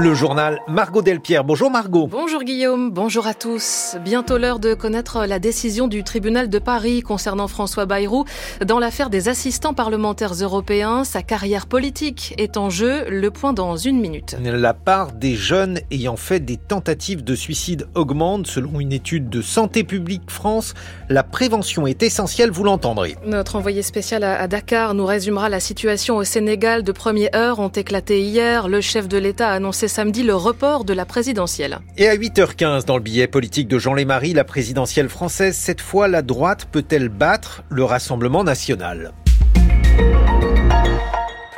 Le journal Margot Delpierre. Bonjour Margot. Bonjour Guillaume, bonjour à tous. Bientôt l'heure de connaître la décision du tribunal de Paris concernant François Bayrou dans l'affaire des assistants parlementaires européens. Sa carrière politique est en jeu. Le point dans une minute. La part des jeunes ayant fait des tentatives de suicide augmente selon une étude de Santé publique France. La prévention est essentielle, vous l'entendrez. Notre envoyé spécial à Dakar nous résumera la situation au Sénégal. De premières heures ont éclaté hier. Le chef de l'État a annoncé samedi le report de la présidentielle. Et à 8h15, dans le billet politique de Jean Lémarie, la présidentielle française, cette fois, la droite peut-elle battre le Rassemblement national?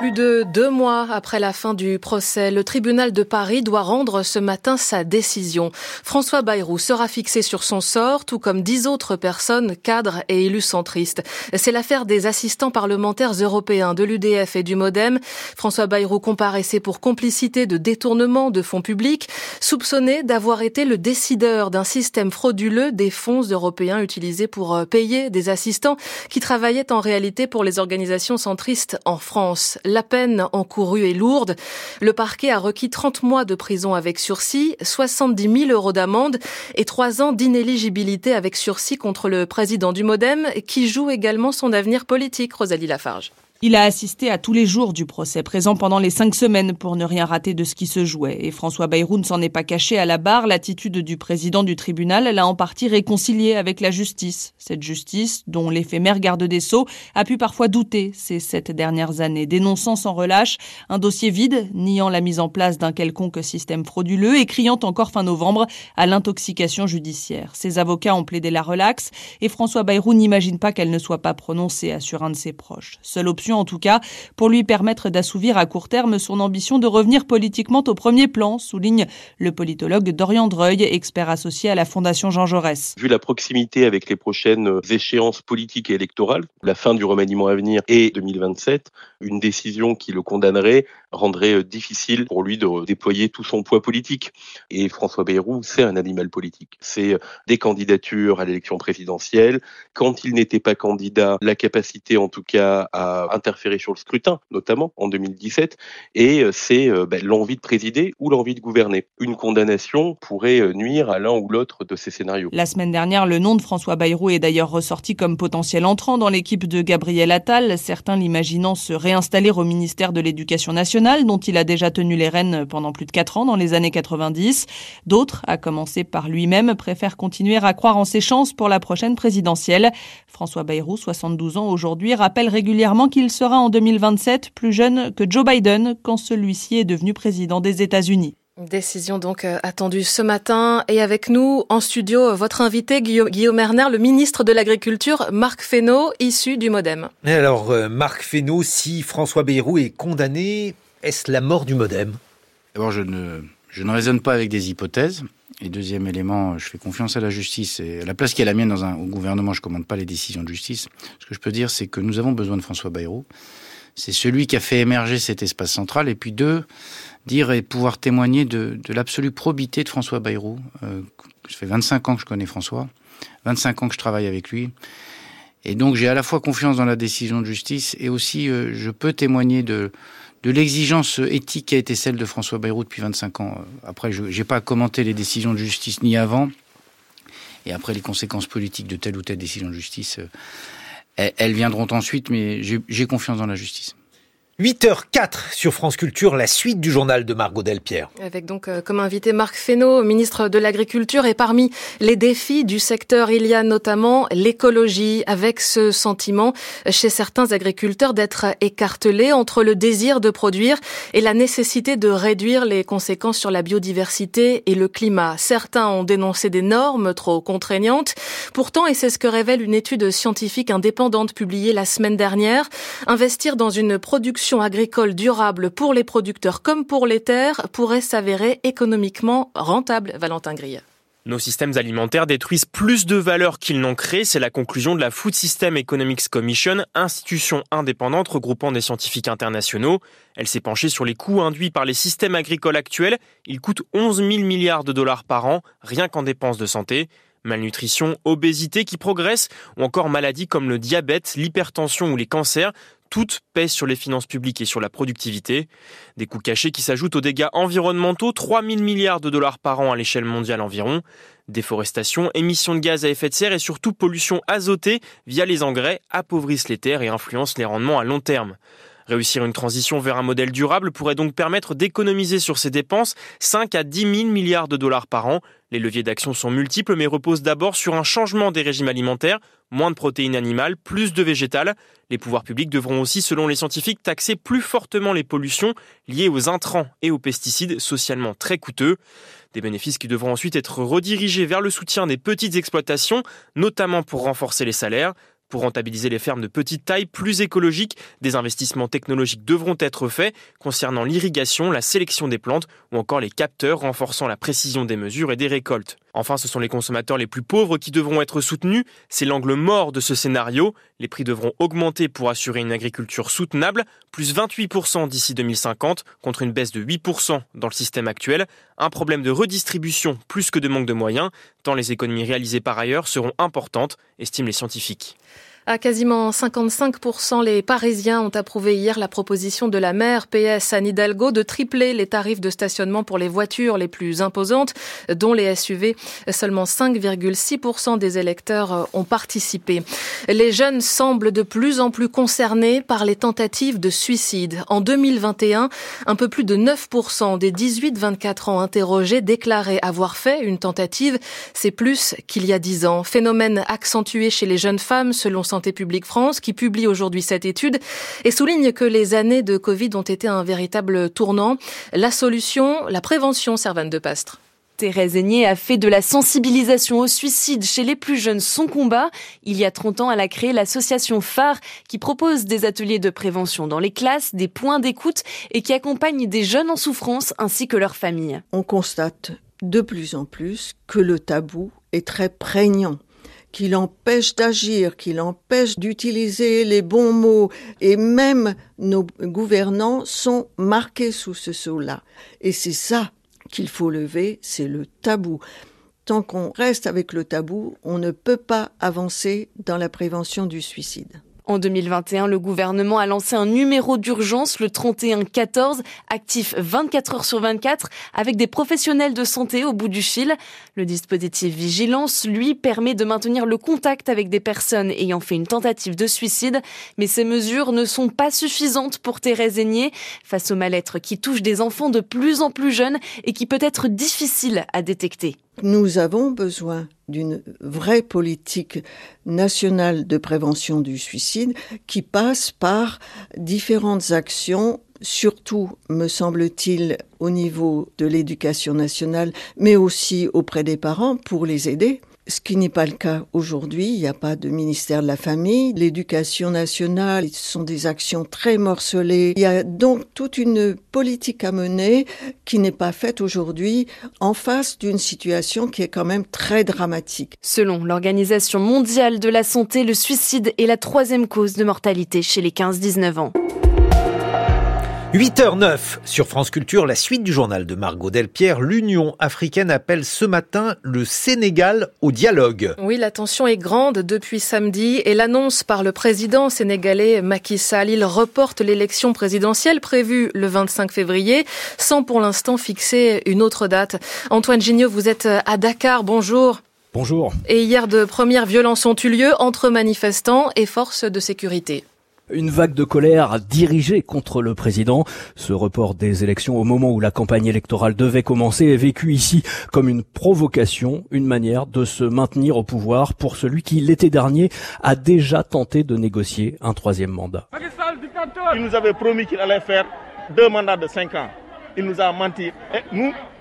Plus de deux mois après la fin du procès, le tribunal de Paris doit rendre ce matin sa décision. François Bayrou sera fixé sur son sort, tout comme dix autres personnes, cadres et élus centristes. C'est l'affaire des assistants parlementaires européens de l'UDF et du MoDem. François Bayrou comparaissait pour complicité de détournement de fonds publics, soupçonné d'avoir été le décideur d'un système frauduleux des fonds européens utilisés pour euh, payer des assistants qui travaillaient en réalité pour les organisations centristes en France. La peine encourue est lourde. Le parquet a requis 30 mois de prison avec sursis, 70 000 euros d'amende et 3 ans d'inéligibilité avec sursis contre le président du Modem qui joue également son avenir politique, Rosalie Lafarge. Il a assisté à tous les jours du procès, présent pendant les cinq semaines pour ne rien rater de ce qui se jouait. Et François Bayrou ne s'en est pas caché à la barre. L'attitude du président du tribunal l'a en partie réconcilié avec la justice. Cette justice, dont l'éphémère garde des Sceaux a pu parfois douter ces sept dernières années, dénonçant sans relâche un dossier vide, niant la mise en place d'un quelconque système frauduleux et criant encore fin novembre à l'intoxication judiciaire. Ses avocats ont plaidé la relaxe et François Bayrou n'imagine pas qu'elle ne soit pas prononcée, assure un de ses proches. Seule option en tout cas, pour lui permettre d'assouvir à court terme son ambition de revenir politiquement au premier plan, souligne le politologue Dorian Dreuil, expert associé à la Fondation Jean Jaurès. Vu la proximité avec les prochaines échéances politiques et électorales, la fin du remaniement à venir et 2027, une décision qui le condamnerait rendrait euh, difficile pour lui de déployer tout son poids politique. Et François Bayrou, c'est un animal politique. C'est euh, des candidatures à l'élection présidentielle. Quand il n'était pas candidat, la capacité en tout cas à interférer sur le scrutin, notamment en 2017. Et euh, c'est ben, l'envie de présider ou l'envie de gouverner. Une condamnation pourrait nuire à l'un ou l'autre de ces scénarios. La semaine dernière, le nom de François Bayrou est d'ailleurs ressorti comme potentiel entrant dans l'équipe de Gabriel Attal, certains l'imaginant se réinstaller au ministère de l'Éducation nationale dont il a déjà tenu les rênes pendant plus de 4 ans dans les années 90. D'autres, à commencer par lui-même, préfèrent continuer à croire en ses chances pour la prochaine présidentielle. François Bayrou, 72 ans aujourd'hui, rappelle régulièrement qu'il sera en 2027 plus jeune que Joe Biden quand celui-ci est devenu président des États-Unis. Décision donc euh, attendue ce matin. Et avec nous en studio, votre invité Guillaume Erner, le ministre de l'Agriculture, Marc Fesneau, issu du Modem. alors, euh, Marc Fesneau, si François Bayrou est condamné, est-ce la mort du modem? D'abord, je ne, je ne raisonne pas avec des hypothèses. Et deuxième élément, je fais confiance à la justice. Et à la place qui est la mienne dans un, au gouvernement, je ne commande pas les décisions de justice. Ce que je peux dire, c'est que nous avons besoin de François Bayrou. C'est celui qui a fait émerger cet espace central. Et puis deux, dire et pouvoir témoigner de, de l'absolue probité de François Bayrou. Euh, ça fait 25 ans que je connais François, 25 ans que je travaille avec lui. Et donc j'ai à la fois confiance dans la décision de justice et aussi euh, je peux témoigner de, de l'exigence éthique qui a été celle de François Bayrou depuis 25 ans. Après, je n'ai pas commenté les décisions de justice ni avant, et après les conséquences politiques de telle ou telle décision de justice, elles viendront ensuite, mais j'ai confiance dans la justice. 8h04 sur France Culture, la suite du journal de Margot Delpierre. Avec donc euh, comme invité Marc Fesneau, ministre de l'Agriculture, et parmi les défis du secteur, il y a notamment l'écologie, avec ce sentiment chez certains agriculteurs d'être écartelés entre le désir de produire et la nécessité de réduire les conséquences sur la biodiversité et le climat. Certains ont dénoncé des normes trop contraignantes. Pourtant, et c'est ce que révèle une étude scientifique indépendante publiée la semaine dernière, investir dans une production agricole durable pour les producteurs comme pour les terres pourrait s'avérer économiquement rentable, Valentin Grille. Nos systèmes alimentaires détruisent plus de valeur qu'ils n'ont créé, c'est la conclusion de la Food System Economics Commission, institution indépendante regroupant des scientifiques internationaux. Elle s'est penchée sur les coûts induits par les systèmes agricoles actuels. Ils coûtent 11 000 milliards de dollars par an, rien qu'en dépenses de santé. Malnutrition, obésité qui progresse ou encore maladies comme le diabète, l'hypertension ou les cancers toutes pèsent sur les finances publiques et sur la productivité. Des coûts cachés qui s'ajoutent aux dégâts environnementaux, 3 000 milliards de dollars par an à l'échelle mondiale environ. Déforestation, émissions de gaz à effet de serre et surtout pollution azotée via les engrais appauvrissent les terres et influencent les rendements à long terme. Réussir une transition vers un modèle durable pourrait donc permettre d'économiser sur ces dépenses 5 à 10 000 milliards de dollars par an. Les leviers d'action sont multiples mais reposent d'abord sur un changement des régimes alimentaires, moins de protéines animales, plus de végétales. Les pouvoirs publics devront aussi, selon les scientifiques, taxer plus fortement les pollutions liées aux intrants et aux pesticides socialement très coûteux. Des bénéfices qui devront ensuite être redirigés vers le soutien des petites exploitations, notamment pour renforcer les salaires. Pour rentabiliser les fermes de petite taille plus écologiques, des investissements technologiques devront être faits concernant l'irrigation, la sélection des plantes ou encore les capteurs renforçant la précision des mesures et des récoltes. Enfin, ce sont les consommateurs les plus pauvres qui devront être soutenus. C'est l'angle mort de ce scénario. Les prix devront augmenter pour assurer une agriculture soutenable, plus 28% d'ici 2050 contre une baisse de 8% dans le système actuel. Un problème de redistribution plus que de manque de moyens, tant les économies réalisées par ailleurs seront importantes, estiment les scientifiques. À quasiment 55%, les Parisiens ont approuvé hier la proposition de la maire PS Anne Hidalgo de tripler les tarifs de stationnement pour les voitures les plus imposantes, dont les SUV. Seulement 5,6% des électeurs ont participé. Les jeunes semblent de plus en plus concernés par les tentatives de suicide. En 2021, un peu plus de 9% des 18-24 ans interrogés déclaraient avoir fait une tentative. C'est plus qu'il y a 10 ans. Phénomène accentué chez les jeunes femmes selon Santé publique France qui publie aujourd'hui cette étude et souligne que les années de Covid ont été un véritable tournant. La solution, la prévention, Servane de Pastre. Thérèse Aigné a fait de la sensibilisation au suicide chez les plus jeunes son combat. Il y a 30 ans, elle a créé l'association Phare qui propose des ateliers de prévention dans les classes, des points d'écoute et qui accompagne des jeunes en souffrance ainsi que leurs familles. On constate de plus en plus que le tabou est très prégnant qui l'empêche d'agir, qui l'empêche d'utiliser les bons mots. Et même nos gouvernants sont marqués sous ce sceau-là. Et c'est ça qu'il faut lever, c'est le tabou. Tant qu'on reste avec le tabou, on ne peut pas avancer dans la prévention du suicide. En 2021, le gouvernement a lancé un numéro d'urgence, le 3114, actif 24 heures sur 24, avec des professionnels de santé au bout du fil. Le dispositif Vigilance, lui, permet de maintenir le contact avec des personnes ayant fait une tentative de suicide, mais ces mesures ne sont pas suffisantes pour Thérèse Aigné, face au mal-être qui touche des enfants de plus en plus jeunes et qui peut être difficile à détecter. Nous avons besoin d'une vraie politique nationale de prévention du suicide qui passe par différentes actions surtout, me semble-t-il, au niveau de l'éducation nationale, mais aussi auprès des parents pour les aider ce qui n'est pas le cas aujourd'hui. Il n'y a pas de ministère de la Famille. L'éducation nationale, ce sont des actions très morcelées. Il y a donc toute une politique à mener qui n'est pas faite aujourd'hui en face d'une situation qui est quand même très dramatique. Selon l'Organisation mondiale de la santé, le suicide est la troisième cause de mortalité chez les 15-19 ans. 8h09 sur France Culture, la suite du journal de Margot Delpierre. L'Union africaine appelle ce matin le Sénégal au dialogue. Oui, la tension est grande depuis samedi et l'annonce par le président sénégalais Macky Sall. Il reporte l'élection présidentielle prévue le 25 février sans pour l'instant fixer une autre date. Antoine Gignot, vous êtes à Dakar. Bonjour. Bonjour. Et hier, de premières violences ont eu lieu entre manifestants et forces de sécurité. Une vague de colère dirigée contre le président. Ce report des élections au moment où la campagne électorale devait commencer est vécu ici comme une provocation, une manière de se maintenir au pouvoir pour celui qui, l'été dernier, a déjà tenté de négocier un troisième mandat. Il nous avait promis qu'il allait faire deux mandats de cinq ans. Il nous a menti.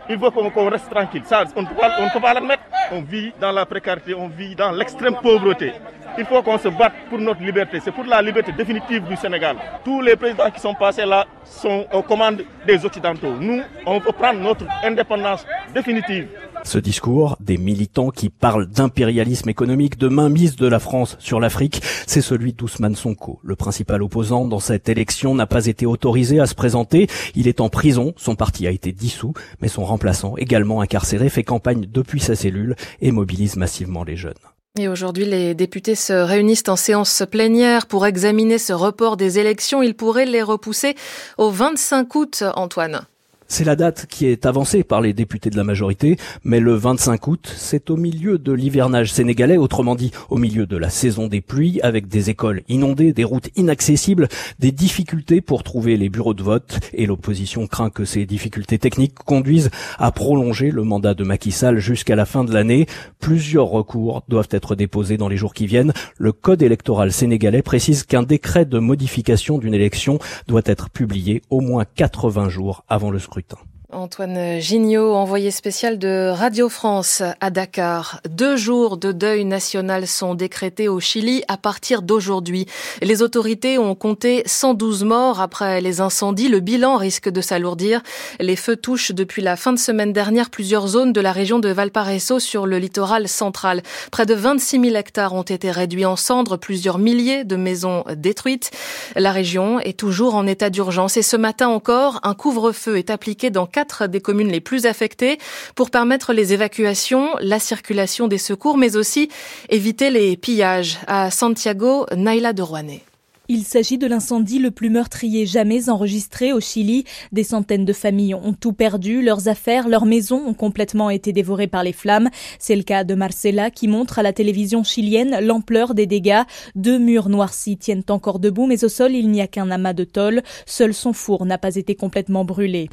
Il veut qu'on reste tranquille. On ne peut pas l'admettre. On vit dans la précarité, on vit dans l'extrême pauvreté. Il faut qu'on se batte pour notre liberté. C'est pour la liberté définitive du Sénégal. Tous les présidents qui sont passés là sont aux commandes des Occidentaux. Nous, on veut prendre notre indépendance définitive. Ce discours des militants qui parlent d'impérialisme économique, de mainmise de la France sur l'Afrique, c'est celui d'Ousmane Sonko. Le principal opposant dans cette élection n'a pas été autorisé à se présenter. Il est en prison, son parti a été dissous, mais son remplaçant, également incarcéré, fait campagne depuis sa cellule et mobilise massivement les jeunes. Et aujourd'hui, les députés se réunissent en séance plénière pour examiner ce report des élections. Ils pourraient les repousser au 25 août, Antoine. C'est la date qui est avancée par les députés de la majorité, mais le 25 août, c'est au milieu de l'hivernage sénégalais, autrement dit au milieu de la saison des pluies, avec des écoles inondées, des routes inaccessibles, des difficultés pour trouver les bureaux de vote, et l'opposition craint que ces difficultés techniques conduisent à prolonger le mandat de Macky Sall jusqu'à la fin de l'année. Plusieurs recours doivent être déposés dans les jours qui viennent. Le code électoral sénégalais précise qu'un décret de modification d'une élection doit être publié au moins 80 jours avant le scrutin scrutin. Antoine Gignot, envoyé spécial de Radio France à Dakar. Deux jours de deuil national sont décrétés au Chili à partir d'aujourd'hui. Les autorités ont compté 112 morts après les incendies. Le bilan risque de s'alourdir. Les feux touchent depuis la fin de semaine dernière plusieurs zones de la région de Valparaiso sur le littoral central. Près de 26 000 hectares ont été réduits en cendres, plusieurs milliers de maisons détruites. La région est toujours en état d'urgence et ce matin encore, un couvre-feu est appliqué dans quatre des communes les plus affectées pour permettre les évacuations, la circulation des secours, mais aussi éviter les pillages. À Santiago, Naila de Rouanet. Il s'agit de l'incendie le plus meurtrier jamais enregistré au Chili. Des centaines de familles ont tout perdu, leurs affaires, leurs maisons ont complètement été dévorées par les flammes. C'est le cas de Marcela qui montre à la télévision chilienne l'ampleur des dégâts. Deux murs noircis tiennent encore debout, mais au sol il n'y a qu'un amas de tôle. Seul son four n'a pas été complètement brûlé.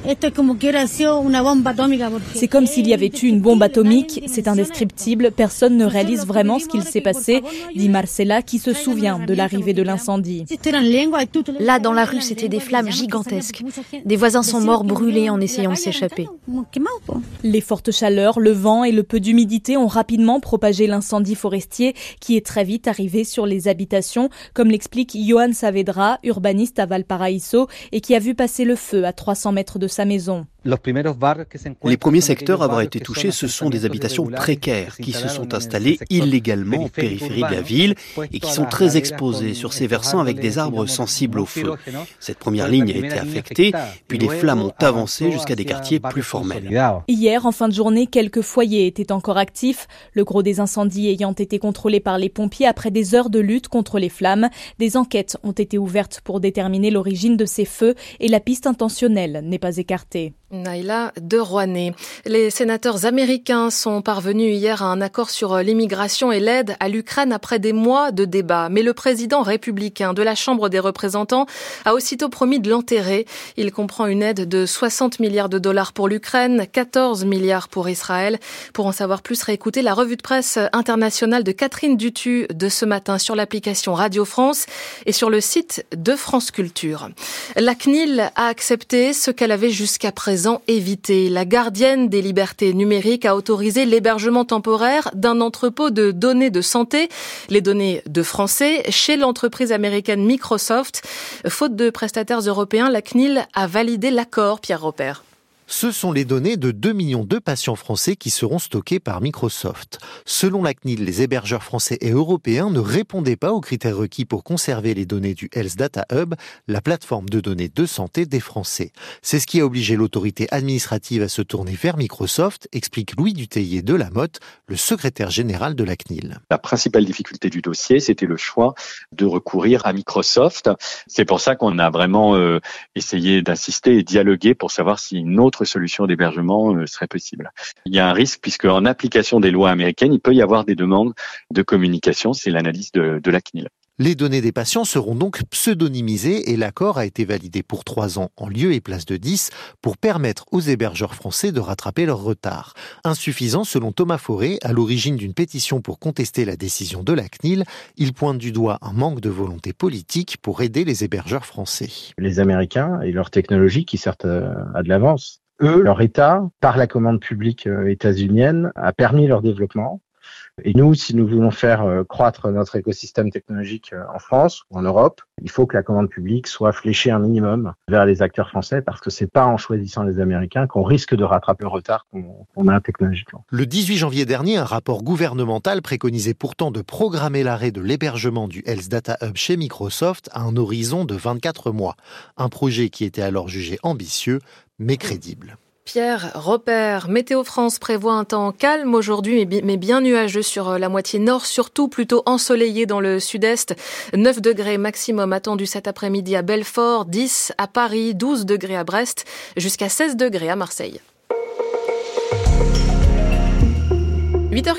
C'est comme s'il y avait eu une bombe atomique. C'est indescriptible. Personne ne réalise vraiment ce qu'il s'est passé, dit Marcela qui se souvient de l'arrivée de l'incendie. Là, dans la rue, c'était des flammes gigantesques. Des voisins sont morts brûlés en essayant de s'échapper. Les fortes chaleurs, le vent et le peu d'humidité ont rapidement propagé l'incendie forestier qui est très vite arrivé sur les habitations, comme l'explique Johan Saavedra, urbaniste à Valparaiso et qui a vu passer le feu à 300 mètres de sa maison. Les premiers secteurs à avoir été touchés, ce sont des habitations précaires qui se sont installées illégalement en périphérie de la ville et qui sont très exposées sur ces versants avec des arbres sensibles au feu. Cette première ligne a été affectée, puis les flammes ont avancé jusqu'à des quartiers plus formels. Hier, en fin de journée, quelques foyers étaient encore actifs, le gros des incendies ayant été contrôlé par les pompiers après des heures de lutte contre les flammes. Des enquêtes ont été ouvertes pour déterminer l'origine de ces feux et la piste intentionnelle n'est pas écartée. Naila de Rouanet. Les sénateurs américains sont parvenus hier à un accord sur l'immigration et l'aide à l'Ukraine après des mois de débats. Mais le président républicain de la Chambre des représentants a aussitôt promis de l'enterrer. Il comprend une aide de 60 milliards de dollars pour l'Ukraine, 14 milliards pour Israël. Pour en savoir plus, réécoutez la revue de presse internationale de Catherine Dutu de ce matin sur l'application Radio France et sur le site de France Culture. La CNIL a accepté ce qu'elle avait jusqu'à présent éviter. La gardienne des libertés numériques a autorisé l'hébergement temporaire d'un entrepôt de données de santé, les données de Français, chez l'entreprise américaine Microsoft. Faute de prestataires européens, la CNIL a validé l'accord, Pierre Robert. Ce sont les données de 2 millions de patients français qui seront stockées par Microsoft. Selon la CNIL, les hébergeurs français et européens ne répondaient pas aux critères requis pour conserver les données du Health Data Hub, la plateforme de données de santé des Français. C'est ce qui a obligé l'autorité administrative à se tourner vers Microsoft, explique Louis Dutheillet de la Motte, le secrétaire général de la CNIL. La principale difficulté du dossier, c'était le choix de recourir à Microsoft. C'est pour ça qu'on a vraiment euh, essayé d'assister et dialoguer pour savoir si une autre solution d'hébergement euh, serait possible. Il y a un risque puisque en application des lois américaines, il peut y avoir des demandes de communication. C'est l'analyse de, de la CNIL. Les données des patients seront donc pseudonymisées et l'accord a été validé pour trois ans en lieu et place de 10 pour permettre aux hébergeurs français de rattraper leur retard. Insuffisant selon Thomas Fauré, à l'origine d'une pétition pour contester la décision de la CNIL, il pointe du doigt un manque de volonté politique pour aider les hébergeurs français. Les Américains et leur technologie qui certes a de l'avance eux, leur État, par la commande publique euh, états-unienne, a permis leur développement. Et nous, si nous voulons faire euh, croître notre écosystème technologique euh, en France ou en Europe, il faut que la commande publique soit fléchée un minimum vers les acteurs français parce que c'est pas en choisissant les Américains qu'on risque de rattraper le retard qu'on a technologiquement. Le 18 janvier dernier, un rapport gouvernemental préconisait pourtant de programmer l'arrêt de l'hébergement du Health Data Hub chez Microsoft à un horizon de 24 mois. Un projet qui était alors jugé ambitieux mais crédible. Pierre Repère, Météo France prévoit un temps calme aujourd'hui, mais bien nuageux sur euh, la moitié nord, surtout plutôt ensoleillé dans le sud-est. 9 degrés maximum attendu cet après-midi à Belfort, 10 à Paris, 12 degrés à Brest, jusqu'à 16 degrés à Marseille. 8 h